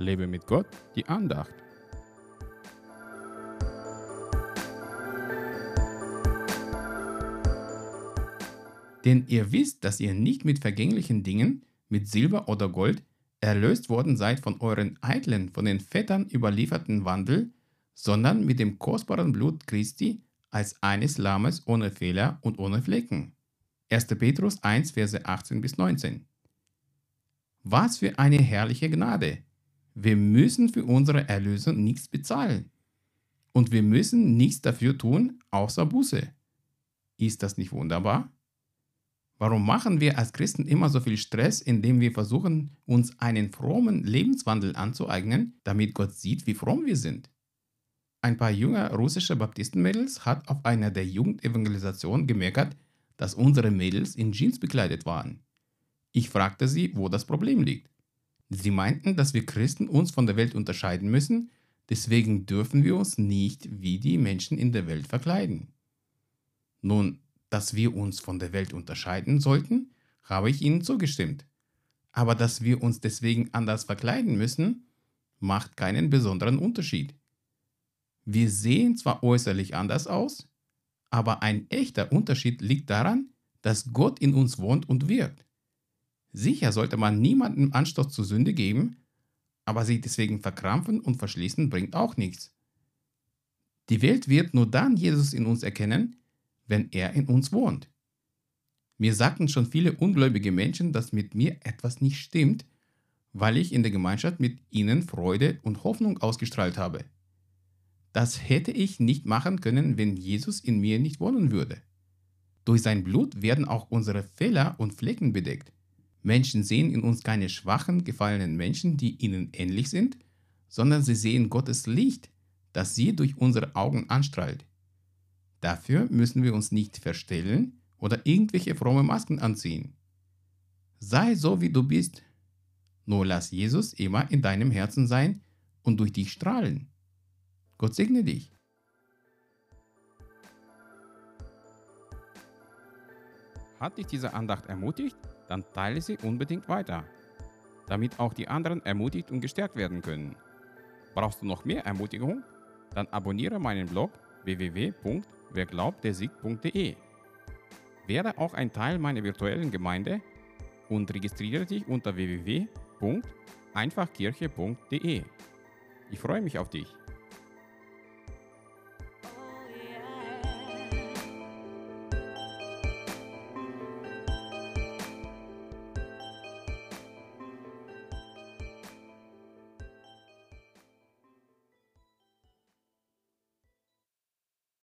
Lebe mit Gott, die Andacht. Denn ihr wisst, dass ihr nicht mit vergänglichen Dingen, mit Silber oder Gold, erlöst worden seid von euren eitlen, von den Vätern überlieferten Wandel, sondern mit dem kostbaren Blut Christi als eines Lammes ohne Fehler und ohne Flecken. 1. Petrus 1, Verse 18 bis 19. Was für eine herrliche Gnade! Wir müssen für unsere Erlösung nichts bezahlen. Und wir müssen nichts dafür tun, außer Buße. Ist das nicht wunderbar? Warum machen wir als Christen immer so viel Stress, indem wir versuchen, uns einen frommen Lebenswandel anzueignen, damit Gott sieht, wie fromm wir sind? Ein paar junge russische Baptistenmädels hat auf einer der Jugendevangelisation gemerkt, dass unsere Mädels in Jeans bekleidet waren. Ich fragte sie, wo das Problem liegt. Sie meinten, dass wir Christen uns von der Welt unterscheiden müssen, deswegen dürfen wir uns nicht wie die Menschen in der Welt verkleiden. Nun, dass wir uns von der Welt unterscheiden sollten, habe ich ihnen zugestimmt. Aber dass wir uns deswegen anders verkleiden müssen, macht keinen besonderen Unterschied. Wir sehen zwar äußerlich anders aus, aber ein echter Unterschied liegt daran, dass Gott in uns wohnt und wirkt. Sicher sollte man niemandem Anstoß zur Sünde geben, aber sich deswegen verkrampfen und verschließen bringt auch nichts. Die Welt wird nur dann Jesus in uns erkennen, wenn er in uns wohnt. Mir sagten schon viele ungläubige Menschen, dass mit mir etwas nicht stimmt, weil ich in der Gemeinschaft mit ihnen Freude und Hoffnung ausgestrahlt habe. Das hätte ich nicht machen können, wenn Jesus in mir nicht wohnen würde. Durch sein Blut werden auch unsere Fehler und Flecken bedeckt. Menschen sehen in uns keine schwachen, gefallenen Menschen, die ihnen ähnlich sind, sondern sie sehen Gottes Licht, das sie durch unsere Augen anstrahlt. Dafür müssen wir uns nicht verstellen oder irgendwelche fromme Masken anziehen. Sei so, wie du bist. Nur lass Jesus immer in deinem Herzen sein und durch dich strahlen. Gott segne dich. Hat dich diese Andacht ermutigt? Dann teile sie unbedingt weiter, damit auch die anderen ermutigt und gestärkt werden können. Brauchst du noch mehr Ermutigung? Dann abonniere meinen Blog www.werglaubtdersieg.de. Werde auch ein Teil meiner virtuellen Gemeinde und registriere dich unter www.einfachkirche.de. Ich freue mich auf dich.